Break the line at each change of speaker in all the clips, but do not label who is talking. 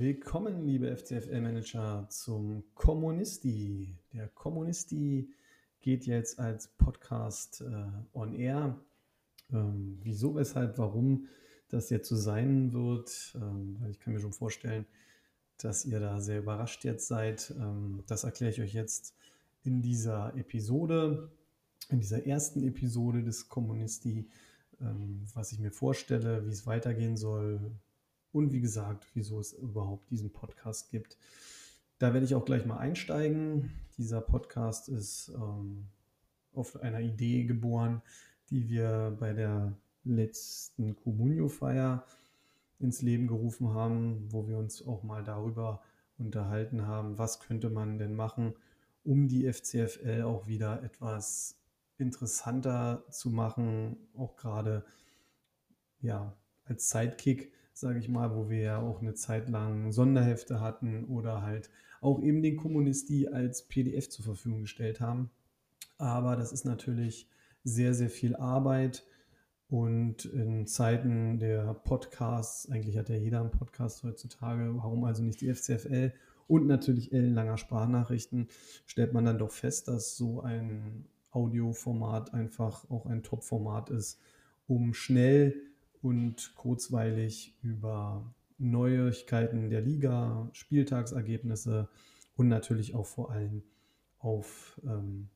Willkommen, liebe FCFL-Manager, zum Kommunisti. Der Kommunisti geht jetzt als Podcast äh, on air. Ähm, wieso, weshalb, warum das jetzt so sein wird, ähm, weil ich kann mir schon vorstellen, dass ihr da sehr überrascht jetzt seid. Ähm, das erkläre ich euch jetzt in dieser Episode, in dieser ersten Episode des Kommunisti, ähm, was ich mir vorstelle, wie es weitergehen soll, und wie gesagt, wieso es überhaupt diesen Podcast gibt. Da werde ich auch gleich mal einsteigen. Dieser Podcast ist ähm, auf einer Idee geboren, die wir bei der letzten Communio-Feier ins Leben gerufen haben, wo wir uns auch mal darüber unterhalten haben, was könnte man denn machen, um die FCFL auch wieder etwas interessanter zu machen, auch gerade ja, als Sidekick sage ich mal, wo wir ja auch eine Zeit lang Sonderhefte hatten oder halt auch eben den Kommunisti als PDF zur Verfügung gestellt haben. Aber das ist natürlich sehr, sehr viel Arbeit. Und in Zeiten der Podcasts, eigentlich hat ja jeder einen Podcast heutzutage, warum also nicht die FCFL und natürlich ellenlanger Sprachnachrichten, stellt man dann doch fest, dass so ein Audioformat einfach auch ein Top-Format ist, um schnell und kurzweilig über Neuigkeiten der Liga, Spieltagsergebnisse und natürlich auch vor allem auf ähm,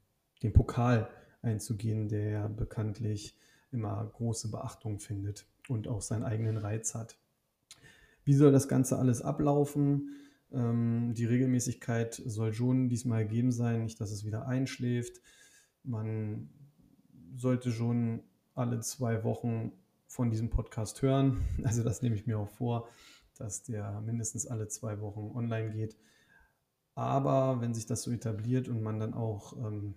den Pokal einzugehen, der bekanntlich immer große Beachtung findet und auch seinen eigenen Reiz hat. Wie soll das Ganze alles ablaufen? Ähm, die Regelmäßigkeit soll schon diesmal gegeben sein, nicht, dass es wieder einschläft. Man sollte schon alle zwei Wochen von diesem Podcast hören. Also das nehme ich mir auch vor, dass der mindestens alle zwei Wochen online geht. Aber wenn sich das so etabliert und man dann auch ähm,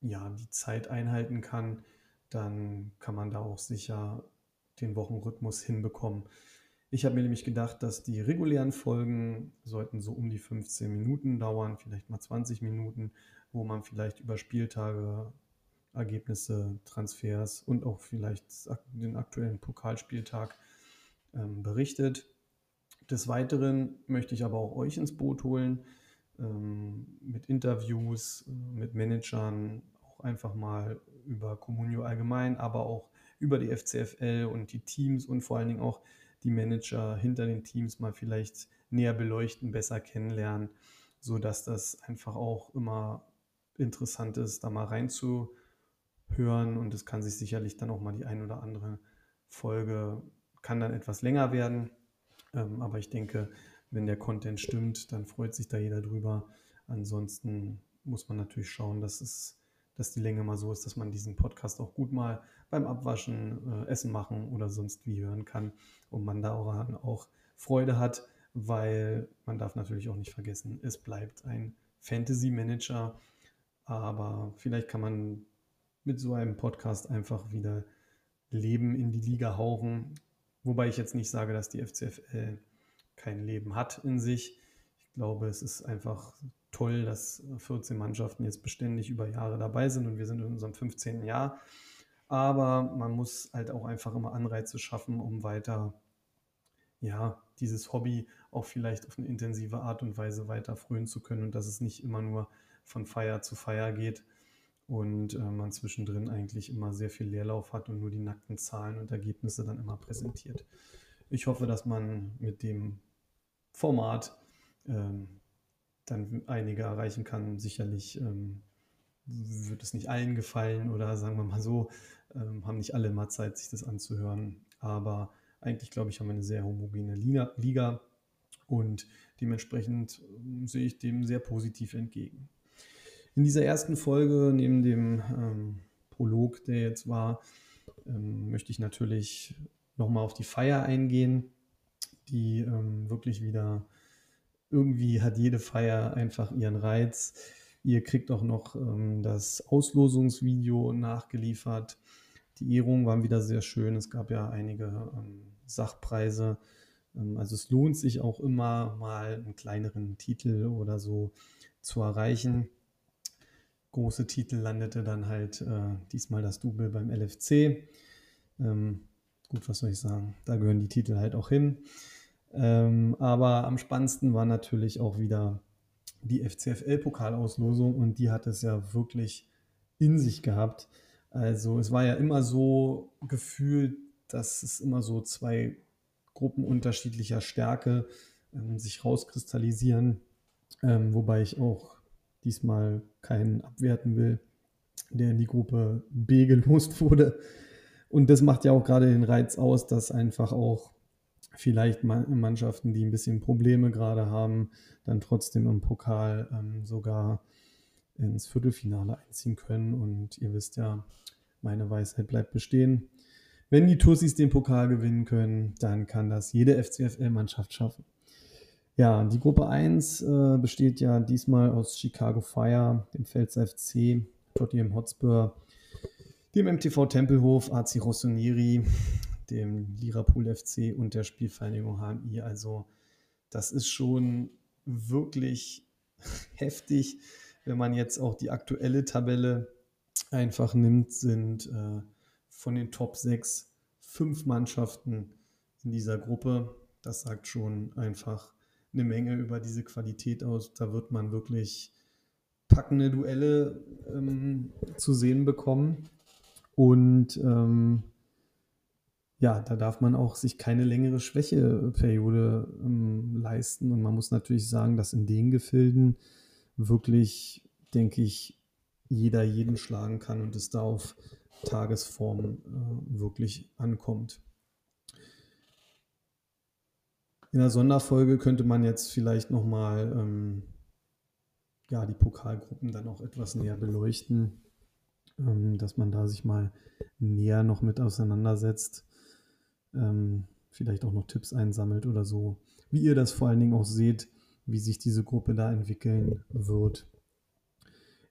ja, die Zeit einhalten kann, dann kann man da auch sicher den Wochenrhythmus hinbekommen. Ich habe mir nämlich gedacht, dass die regulären Folgen sollten so um die 15 Minuten dauern, vielleicht mal 20 Minuten, wo man vielleicht über Spieltage Ergebnisse, Transfers und auch vielleicht den aktuellen Pokalspieltag ähm, berichtet. Des Weiteren möchte ich aber auch euch ins Boot holen ähm, mit Interviews, äh, mit Managern, auch einfach mal über Communio allgemein, aber auch über die FCFL und die Teams und vor allen Dingen auch die Manager hinter den Teams mal vielleicht näher beleuchten, besser kennenlernen, sodass das einfach auch immer interessant ist, da mal reinzuschauen hören und es kann sich sicherlich dann auch mal die ein oder andere Folge, kann dann etwas länger werden. Ähm, aber ich denke, wenn der Content stimmt, dann freut sich da jeder drüber. Ansonsten muss man natürlich schauen, dass es dass die Länge mal so ist, dass man diesen Podcast auch gut mal beim Abwaschen, äh, Essen machen oder sonst wie hören kann und man daran auch Freude hat, weil man darf natürlich auch nicht vergessen, es bleibt ein Fantasy Manager, aber vielleicht kann man mit so einem Podcast einfach wieder Leben in die Liga hauchen. Wobei ich jetzt nicht sage, dass die FCFL kein Leben hat in sich. Ich glaube, es ist einfach toll, dass 14 Mannschaften jetzt beständig über Jahre dabei sind und wir sind in unserem 15. Jahr. Aber man muss halt auch einfach immer Anreize schaffen, um weiter, ja, dieses Hobby auch vielleicht auf eine intensive Art und Weise weiter frönen zu können und dass es nicht immer nur von Feier zu Feier geht, und äh, man zwischendrin eigentlich immer sehr viel Leerlauf hat und nur die nackten Zahlen und Ergebnisse dann immer präsentiert. Ich hoffe, dass man mit dem Format ähm, dann einige erreichen kann. Sicherlich ähm, wird es nicht allen gefallen oder sagen wir mal so, ähm, haben nicht alle immer Zeit, sich das anzuhören. Aber eigentlich glaube ich, haben wir eine sehr homogene Liga und dementsprechend ähm, sehe ich dem sehr positiv entgegen. In dieser ersten Folge, neben dem ähm, Prolog, der jetzt war, ähm, möchte ich natürlich nochmal auf die Feier eingehen, die ähm, wirklich wieder irgendwie hat jede Feier einfach ihren Reiz. Ihr kriegt auch noch ähm, das Auslosungsvideo nachgeliefert. Die Ehrungen waren wieder sehr schön. Es gab ja einige ähm, Sachpreise. Ähm, also es lohnt sich auch immer mal einen kleineren Titel oder so zu erreichen große Titel landete dann halt äh, diesmal das Double beim LFC. Ähm, gut, was soll ich sagen? Da gehören die Titel halt auch hin. Ähm, aber am spannendsten war natürlich auch wieder die FCFL-Pokalauslosung und die hat es ja wirklich in sich gehabt. Also es war ja immer so gefühlt, dass es immer so zwei Gruppen unterschiedlicher Stärke ähm, sich rauskristallisieren, ähm, wobei ich auch diesmal keinen abwerten will, der in die Gruppe B gelost wurde. Und das macht ja auch gerade den Reiz aus, dass einfach auch vielleicht Mannschaften, die ein bisschen Probleme gerade haben, dann trotzdem im Pokal ähm, sogar ins Viertelfinale einziehen können. Und ihr wisst ja, meine Weisheit bleibt bestehen. Wenn die Tussis den Pokal gewinnen können, dann kann das jede FCFL-Mannschaft schaffen. Ja, die Gruppe 1 äh, besteht ja diesmal aus Chicago Fire, dem Pfälzer FC, Tottenham Hotspur, dem MTV Tempelhof, AC Rossoneri, dem Liverpool FC und der Spielvereinigung HMI. Also das ist schon wirklich heftig, wenn man jetzt auch die aktuelle Tabelle einfach nimmt, sind äh, von den Top 6 fünf Mannschaften in dieser Gruppe. Das sagt schon einfach eine Menge über diese Qualität aus. Da wird man wirklich packende Duelle ähm, zu sehen bekommen. Und ähm, ja, da darf man auch sich keine längere Schwächeperiode ähm, leisten. Und man muss natürlich sagen, dass in den Gefilden wirklich, denke ich, jeder jeden schlagen kann und es da auf Tagesform äh, wirklich ankommt. In der Sonderfolge könnte man jetzt vielleicht nochmal ähm, ja, die Pokalgruppen dann auch etwas näher beleuchten, ähm, dass man da sich mal näher noch mit auseinandersetzt, ähm, vielleicht auch noch Tipps einsammelt oder so, wie ihr das vor allen Dingen auch seht, wie sich diese Gruppe da entwickeln wird.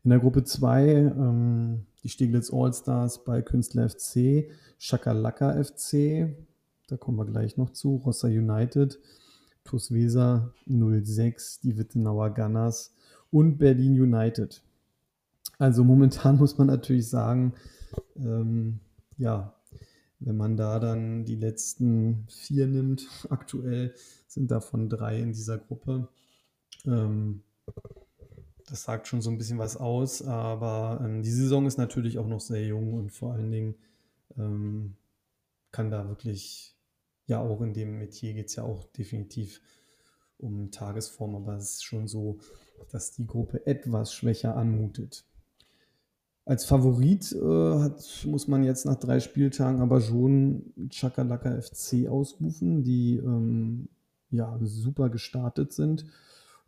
In der Gruppe 2 ähm, die Steglitz Allstars bei Künstler FC, Schakalaka FC, da kommen wir gleich noch zu, Rossa United, TuS Weser 06, die Wittenauer Gunners und Berlin United. Also momentan muss man natürlich sagen, ähm, ja, wenn man da dann die letzten vier nimmt, aktuell sind davon drei in dieser Gruppe. Ähm, das sagt schon so ein bisschen was aus, aber ähm, die Saison ist natürlich auch noch sehr jung und vor allen Dingen ähm, kann da wirklich, ja auch in dem Metier geht es ja auch definitiv um Tagesform, aber es ist schon so, dass die Gruppe etwas schwächer anmutet. Als Favorit äh, hat, muss man jetzt nach drei Spieltagen aber schon Chakalaka FC ausrufen, die ähm, ja super gestartet sind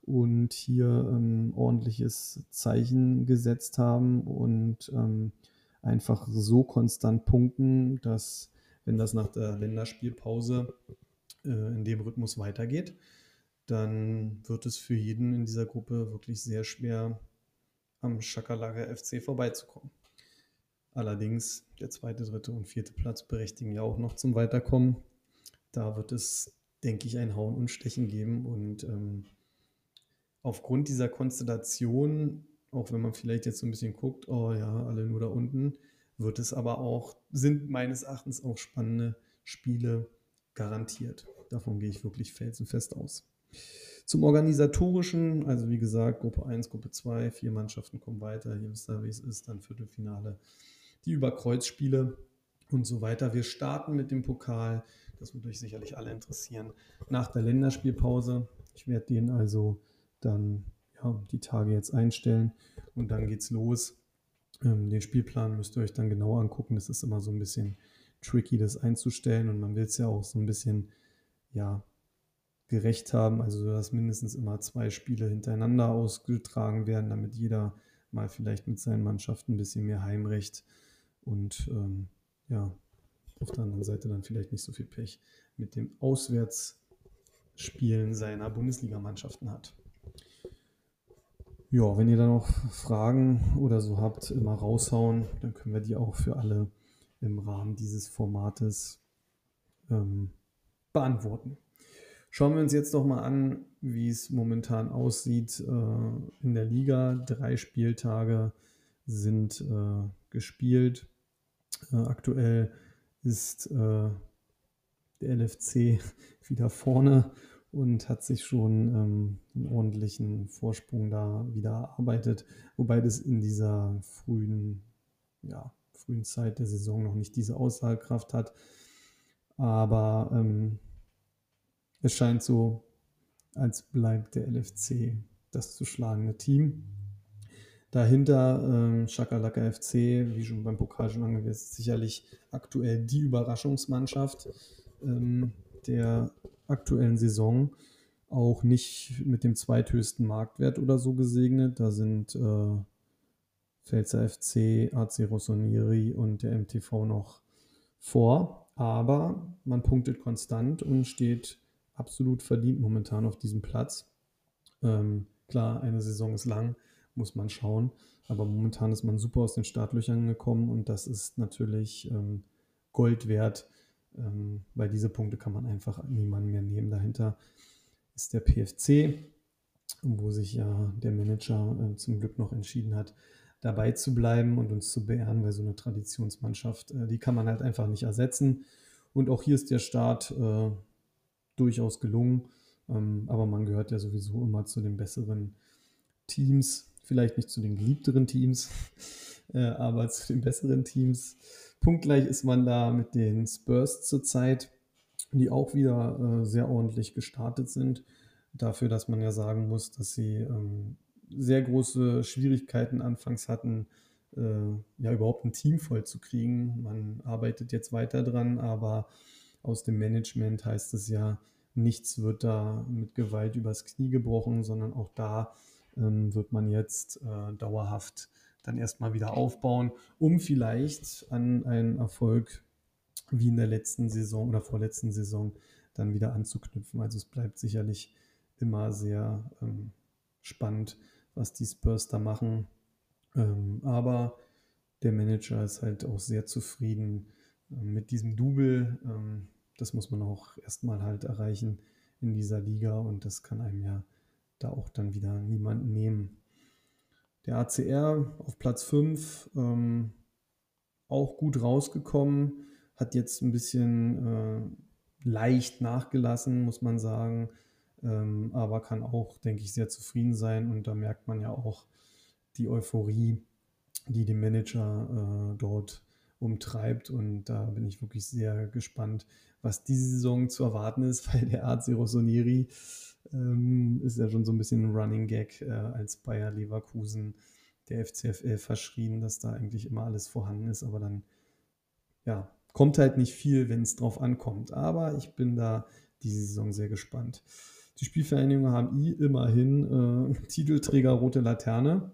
und hier ähm, ordentliches Zeichen gesetzt haben und ähm, einfach so konstant punkten, dass wenn das nach der Länderspielpause äh, in dem Rhythmus weitergeht, dann wird es für jeden in dieser Gruppe wirklich sehr schwer, am Schakalaka FC vorbeizukommen. Allerdings der zweite, dritte und vierte Platz berechtigen ja auch noch zum Weiterkommen. Da wird es, denke ich, ein Hauen und Stechen geben und ähm, aufgrund dieser Konstellation, auch wenn man vielleicht jetzt so ein bisschen guckt, oh ja, alle nur da unten, wird es aber auch, sind meines Erachtens auch spannende Spiele garantiert. Davon gehe ich wirklich felsenfest aus. Zum Organisatorischen, also wie gesagt, Gruppe 1, Gruppe 2, vier Mannschaften kommen weiter. Hier wisst ihr, wie es ist, dann Viertelfinale, die Überkreuzspiele und so weiter. Wir starten mit dem Pokal, das wird euch sicherlich alle interessieren, nach der Länderspielpause. Ich werde den also dann ja, die Tage jetzt einstellen und dann geht's los. Ähm, den Spielplan müsst ihr euch dann genau angucken. Das ist immer so ein bisschen tricky, das einzustellen und man will es ja auch so ein bisschen ja, gerecht haben, also dass mindestens immer zwei Spiele hintereinander ausgetragen werden, damit jeder mal vielleicht mit seinen Mannschaften ein bisschen mehr Heimrecht und ähm, ja, auf der anderen Seite dann vielleicht nicht so viel Pech mit dem Auswärtsspielen seiner Bundesligamannschaften hat. Ja, wenn ihr da noch Fragen oder so habt, immer raushauen. Dann können wir die auch für alle im Rahmen dieses Formates ähm, beantworten. Schauen wir uns jetzt doch mal an, wie es momentan aussieht äh, in der Liga. Drei Spieltage sind äh, gespielt. Äh, aktuell ist äh, der LFC wieder vorne und hat sich schon ähm, einen ordentlichen Vorsprung da wieder erarbeitet, wobei das in dieser frühen, ja, frühen Zeit der Saison noch nicht diese Aussagekraft hat. Aber ähm, es scheint so, als bleibt der LFC das zu schlagende Team. Dahinter ähm, Shakalaka FC, wie schon beim Pokal schon angewiesen, sicherlich aktuell die Überraschungsmannschaft ähm, der aktuellen Saison. Auch nicht mit dem zweithöchsten Marktwert oder so gesegnet. Da sind äh, Pfälzer FC, AC Rossoneri und der MTV noch vor. Aber man punktet konstant und steht absolut verdient momentan auf diesem Platz. Ähm, klar, eine Saison ist lang, muss man schauen. Aber momentan ist man super aus den Startlöchern gekommen und das ist natürlich ähm, Gold wert, ähm, weil diese Punkte kann man einfach niemanden mehr nehmen. Dahinter ist der PFC, wo sich ja der Manager äh, zum Glück noch entschieden hat, dabei zu bleiben und uns zu beehren, weil so eine Traditionsmannschaft, äh, die kann man halt einfach nicht ersetzen. Und auch hier ist der Start äh, durchaus gelungen. Ähm, aber man gehört ja sowieso immer zu den besseren Teams, vielleicht nicht zu den geliebteren Teams, äh, aber zu den besseren Teams. Punktgleich ist man da mit den Spurs zurzeit, die auch wieder äh, sehr ordentlich gestartet sind. Dafür, dass man ja sagen muss, dass sie ähm, sehr große Schwierigkeiten anfangs hatten, äh, ja überhaupt ein Team voll zu kriegen. Man arbeitet jetzt weiter dran, aber aus dem Management heißt es ja, nichts wird da mit Gewalt übers Knie gebrochen, sondern auch da ähm, wird man jetzt äh, dauerhaft dann erstmal wieder aufbauen, um vielleicht an einen Erfolg wie in der letzten Saison oder vorletzten Saison dann wieder anzuknüpfen. Also es bleibt sicherlich immer sehr ähm, spannend, was die Spurs da machen. Ähm, aber der Manager ist halt auch sehr zufrieden äh, mit diesem Double. Ähm, das muss man auch erstmal halt erreichen in dieser Liga und das kann einem ja da auch dann wieder niemand nehmen. Der ACR auf Platz 5 ähm, auch gut rausgekommen, hat jetzt ein bisschen äh, leicht nachgelassen, muss man sagen, ähm, aber kann auch, denke ich, sehr zufrieden sein und da merkt man ja auch die Euphorie, die den Manager äh, dort umtreibt und da bin ich wirklich sehr gespannt, was diese Saison zu erwarten ist, weil der AC Rossoneri ähm, ist ja schon so ein bisschen ein Running Gag äh, als Bayer Leverkusen der FCFL verschrien, dass da eigentlich immer alles vorhanden ist, aber dann ja, kommt halt nicht viel, wenn es drauf ankommt. Aber ich bin da diese Saison sehr gespannt. Die Spielvereinigung HMI immerhin äh, Titelträger Rote Laterne.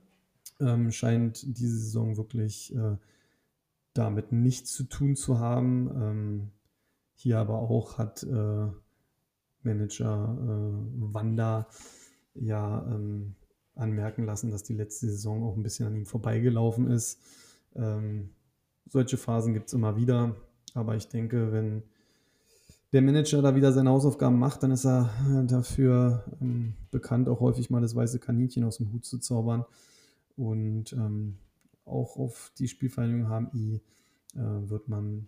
Ähm, scheint diese Saison wirklich äh, damit nichts zu tun zu haben. Ähm, hier aber auch hat äh, Manager äh, Wanda ja ähm, anmerken lassen, dass die letzte Saison auch ein bisschen an ihm vorbeigelaufen ist. Ähm, solche Phasen gibt es immer wieder, aber ich denke, wenn der Manager da wieder seine Hausaufgaben macht, dann ist er äh, dafür ähm, bekannt, auch häufig mal das weiße Kaninchen aus dem Hut zu zaubern. Und ähm, auch auf die Spielvereinigung HMI äh, wird man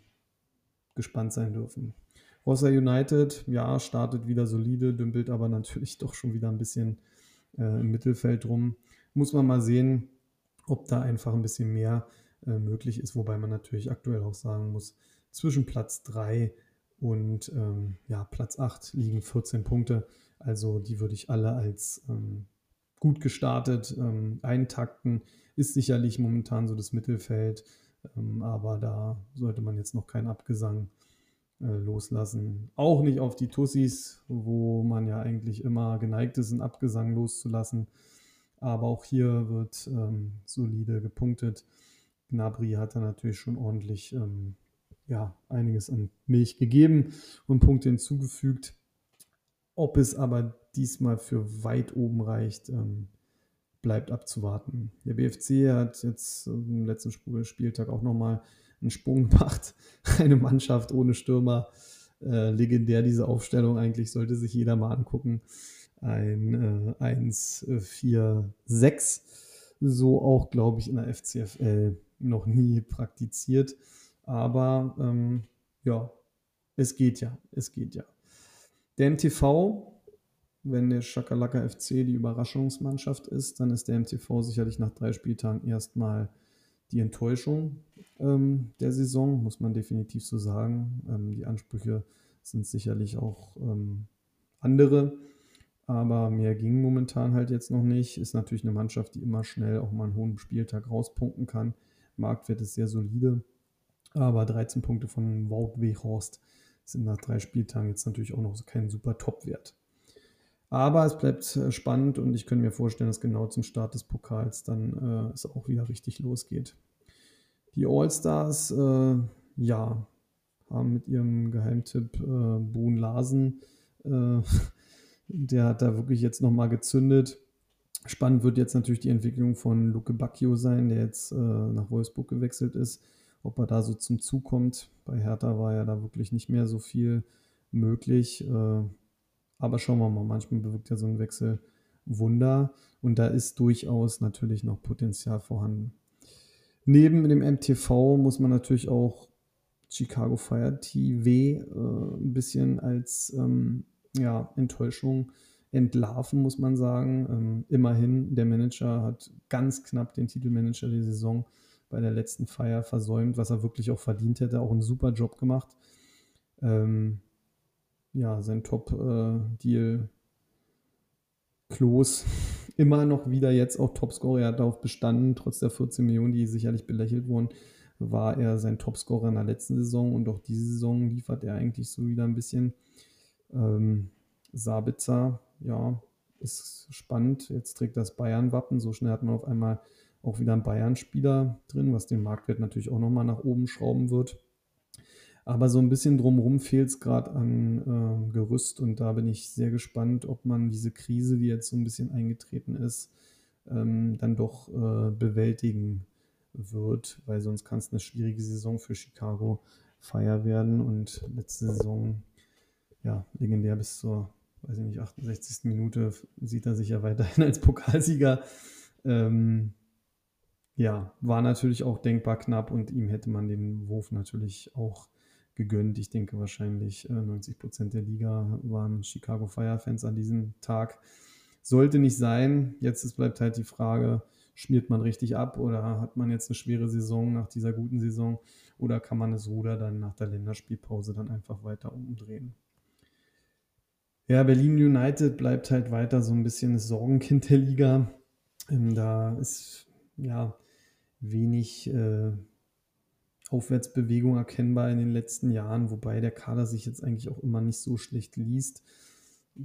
gespannt sein dürfen. Rossa United, ja, startet wieder solide, dümpelt aber natürlich doch schon wieder ein bisschen äh, im Mittelfeld rum. Muss man mal sehen, ob da einfach ein bisschen mehr äh, möglich ist, wobei man natürlich aktuell auch sagen muss, zwischen Platz 3 und ähm, ja, Platz 8 liegen 14 Punkte. Also die würde ich alle als ähm, gut gestartet ähm, eintakten. Ist sicherlich momentan so das Mittelfeld, ähm, aber da sollte man jetzt noch keinen Abgesang äh, loslassen. Auch nicht auf die Tussis, wo man ja eigentlich immer geneigt ist, einen Abgesang loszulassen. Aber auch hier wird ähm, solide gepunktet. Gnabry hat da natürlich schon ordentlich ähm, ja, einiges an Milch gegeben und Punkte hinzugefügt. Ob es aber diesmal für weit oben reicht, ähm, bleibt abzuwarten. Der BFC hat jetzt im letzten Spieltag auch nochmal einen Sprung macht. Eine Mannschaft ohne Stürmer. Äh, legendär diese Aufstellung eigentlich, sollte sich jeder mal angucken. Ein äh, 1-4-6. So auch, glaube ich, in der FCFL noch nie praktiziert. Aber ähm, ja, es geht ja, es geht ja. Der MTV wenn der Schakalaka FC die Überraschungsmannschaft ist, dann ist der MTV sicherlich nach drei Spieltagen erstmal die Enttäuschung ähm, der Saison, muss man definitiv so sagen. Ähm, die Ansprüche sind sicherlich auch ähm, andere, aber mehr ging momentan halt jetzt noch nicht. Ist natürlich eine Mannschaft, die immer schnell auch mal einen hohen Spieltag rauspunkten kann. Marktwert ist sehr solide, aber 13 Punkte von Wout Weghorst sind nach drei Spieltagen jetzt natürlich auch noch kein super Top-Wert. Aber es bleibt äh, spannend und ich könnte mir vorstellen, dass genau zum Start des Pokals dann äh, es auch wieder richtig losgeht. Die All-Stars, äh, ja, haben mit ihrem Geheimtipp äh, Boon Larsen, äh, der hat da wirklich jetzt nochmal gezündet. Spannend wird jetzt natürlich die Entwicklung von Luke Bacchio sein, der jetzt äh, nach Wolfsburg gewechselt ist. Ob er da so zum Zug kommt. Bei Hertha war ja da wirklich nicht mehr so viel möglich. Äh, aber schauen wir mal, manchmal bewirkt ja so ein Wechsel Wunder und da ist durchaus natürlich noch Potenzial vorhanden. Neben dem MTV muss man natürlich auch Chicago Fire TV äh, ein bisschen als ähm, ja, Enttäuschung entlarven, muss man sagen. Ähm, immerhin, der Manager hat ganz knapp den Titelmanager der Saison bei der letzten Feier versäumt, was er wirklich auch verdient hätte. Auch einen super Job gemacht. Ähm, ja, sein Top-Deal äh, Klos immer noch wieder jetzt auch Topscorer. Er hat darauf bestanden, trotz der 14 Millionen, die sicherlich belächelt wurden, war er sein Topscorer in der letzten Saison und auch diese Saison liefert er eigentlich so wieder ein bisschen. Ähm, Sabitzer, ja, ist spannend. Jetzt trägt das Bayern-Wappen. So schnell hat man auf einmal auch wieder einen Bayern-Spieler drin, was den Marktwert natürlich auch nochmal nach oben schrauben wird. Aber so ein bisschen drumherum fehlt es gerade an äh, Gerüst und da bin ich sehr gespannt, ob man diese Krise, die jetzt so ein bisschen eingetreten ist, ähm, dann doch äh, bewältigen wird, weil sonst kann es eine schwierige Saison für Chicago Fire werden und letzte Saison, ja, legendär bis zur, weiß ich nicht, 68. Minute sieht er sich ja weiterhin als Pokalsieger. Ähm, ja, war natürlich auch denkbar knapp und ihm hätte man den Wurf natürlich auch gegönnt. Ich denke wahrscheinlich äh, 90 Prozent der Liga waren Chicago Fire Fans an diesem Tag. Sollte nicht sein. Jetzt ist, bleibt halt die Frage, schmiert man richtig ab oder hat man jetzt eine schwere Saison nach dieser guten Saison oder kann man das Ruder dann nach der Länderspielpause dann einfach weiter umdrehen? Ja, Berlin United bleibt halt weiter so ein bisschen das Sorgenkind der Liga. Ähm, da ist ja wenig äh, Aufwärtsbewegung erkennbar in den letzten Jahren, wobei der Kader sich jetzt eigentlich auch immer nicht so schlecht liest.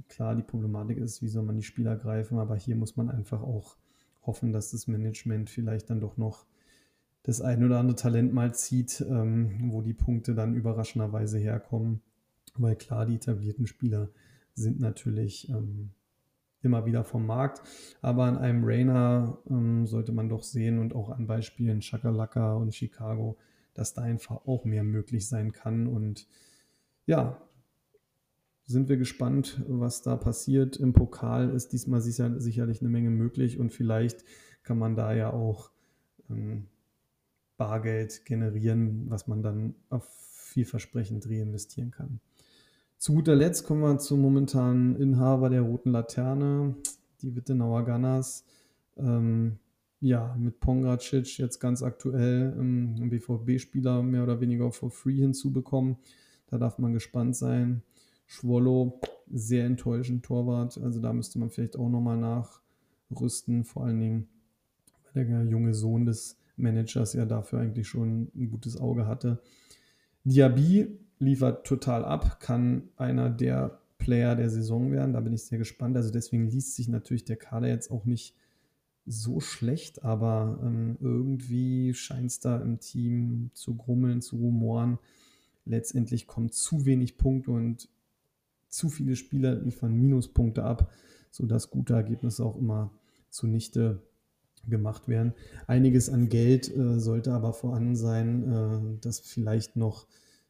Klar, die Problematik ist, wie soll man die Spieler greifen, aber hier muss man einfach auch hoffen, dass das Management vielleicht dann doch noch das ein oder andere Talent mal zieht, ähm, wo die Punkte dann überraschenderweise herkommen. Weil klar, die etablierten Spieler sind natürlich ähm, immer wieder vom Markt. Aber an einem Rainer ähm, sollte man doch sehen und auch an Beispielen Chakalaka und Chicago, dass da einfach auch mehr möglich sein kann. Und ja, sind wir gespannt, was da passiert. Im Pokal ist diesmal sicher, sicherlich eine Menge möglich und vielleicht kann man da ja auch ähm, Bargeld generieren, was man dann auf vielversprechend reinvestieren kann. Zu guter Letzt kommen wir zum momentanen Inhaber der roten Laterne, die Wittenauer Gunners. Ähm, ja, mit Pongracic jetzt ganz aktuell ähm, einen BVB-Spieler mehr oder weniger for free hinzubekommen. Da darf man gespannt sein. Schwollo, sehr enttäuschend Torwart. Also da müsste man vielleicht auch nochmal nachrüsten. Vor allen Dingen, weil der junge Sohn des Managers ja dafür eigentlich schon ein gutes Auge hatte. Diaby liefert total ab, kann einer der Player der Saison werden. Da bin ich sehr gespannt. Also deswegen liest sich natürlich der Kader jetzt auch nicht so schlecht, aber ähm, irgendwie scheint es da im Team zu grummeln, zu rumoren. Letztendlich kommen zu wenig Punkte und zu viele Spieler liefern Minuspunkte ab, sodass gute Ergebnisse auch immer zunichte gemacht werden. Einiges an Geld äh, sollte aber vorhanden sein, äh, das vielleicht noch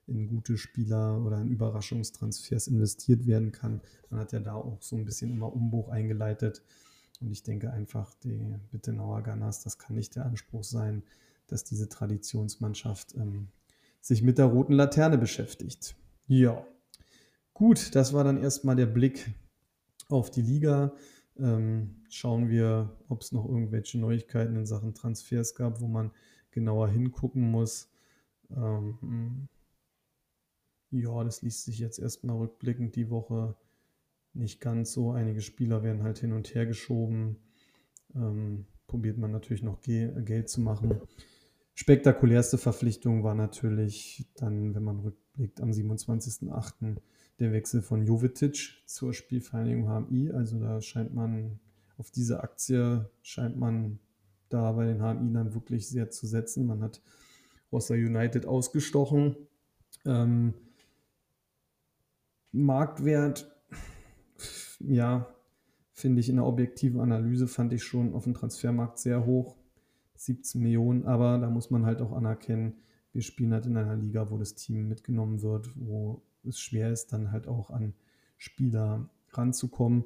in gute Spieler oder in Überraschungstransfers investiert werden kann. Man hat ja da auch so ein bisschen immer Umbruch eingeleitet. Und ich denke einfach, die Bittenauer Gunners, das kann nicht der Anspruch sein, dass diese Traditionsmannschaft ähm, sich mit der roten Laterne beschäftigt. Ja, gut, das war dann erstmal der Blick auf die Liga. Ähm, schauen wir, ob es noch irgendwelche Neuigkeiten in Sachen Transfers gab, wo man genauer hingucken muss. Ähm, ja, das liest sich jetzt erstmal rückblickend die Woche nicht ganz so. Einige Spieler werden halt hin und her geschoben. Ähm, probiert man natürlich noch Ge Geld zu machen. Spektakulärste Verpflichtung war natürlich dann, wenn man rückblickt, am 27.08. der Wechsel von Jovetic zur Spielvereinigung HMI. Also da scheint man, auf diese Aktie scheint man da bei den HMI dann wirklich sehr zu setzen. Man hat Rossa United ausgestochen. Ähm, Marktwert, ja, finde ich in der objektiven Analyse, fand ich schon auf dem Transfermarkt sehr hoch. 17 Millionen, aber da muss man halt auch anerkennen, wir spielen halt in einer Liga, wo das Team mitgenommen wird, wo es schwer ist, dann halt auch an Spieler ranzukommen.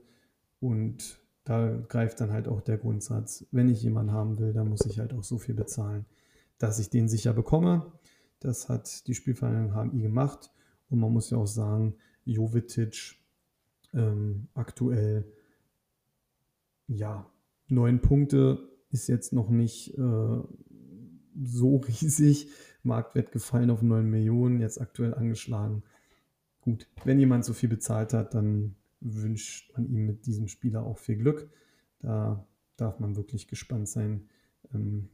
Und da greift dann halt auch der Grundsatz, wenn ich jemanden haben will, dann muss ich halt auch so viel bezahlen, dass ich den sicher bekomme. Das hat die Spielvereinigung HMI gemacht. Und man muss ja auch sagen, Jovetic ähm, aktuell, ja, neun Punkte ist jetzt noch nicht äh, so riesig. Marktwert gefallen auf 9 Millionen, jetzt aktuell angeschlagen. Gut, wenn jemand so viel bezahlt hat, dann wünscht man ihm mit diesem Spieler auch viel Glück. Da darf man wirklich gespannt sein, ähm,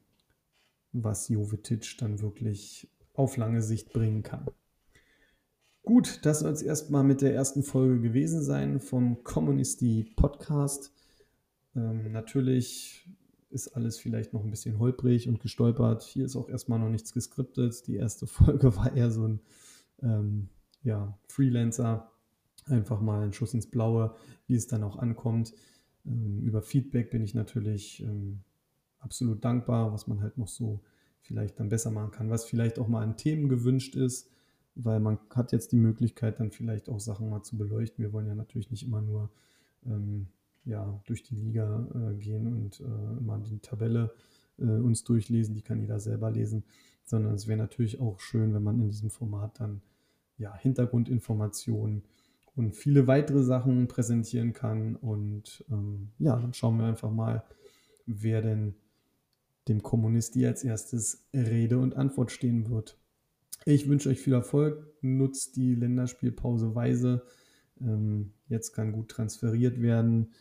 was Jovetic dann wirklich auf lange Sicht bringen kann. Gut, das soll es erstmal mit der ersten Folge gewesen sein vom Communisti Podcast. Ähm, natürlich ist alles vielleicht noch ein bisschen holprig und gestolpert. Hier ist auch erstmal noch nichts geskriptet. Die erste Folge war eher so ein ähm, ja, Freelancer. Einfach mal ein Schuss ins Blaue, wie es dann auch ankommt. Ähm, über Feedback bin ich natürlich ähm, absolut dankbar, was man halt noch so vielleicht dann besser machen kann, was vielleicht auch mal an Themen gewünscht ist weil man hat jetzt die Möglichkeit, dann vielleicht auch Sachen mal zu beleuchten. Wir wollen ja natürlich nicht immer nur ähm, ja, durch die Liga äh, gehen und äh, mal die Tabelle äh, uns durchlesen, die kann jeder selber lesen, sondern es wäre natürlich auch schön, wenn man in diesem Format dann ja, Hintergrundinformationen und viele weitere Sachen präsentieren kann. Und ähm, ja, dann schauen wir einfach mal, wer denn dem Kommunisti als erstes Rede und Antwort stehen wird. Ich wünsche euch viel Erfolg. Nutzt die Länderspielpause weise. Ähm, jetzt kann gut transferiert werden.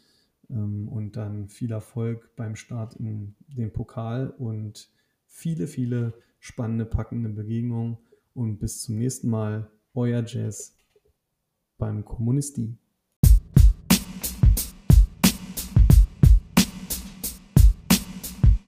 Ähm, und dann viel Erfolg beim Start in den Pokal und viele, viele spannende, packende Begegnungen. Und bis zum nächsten Mal. Euer Jazz beim Kommunisti.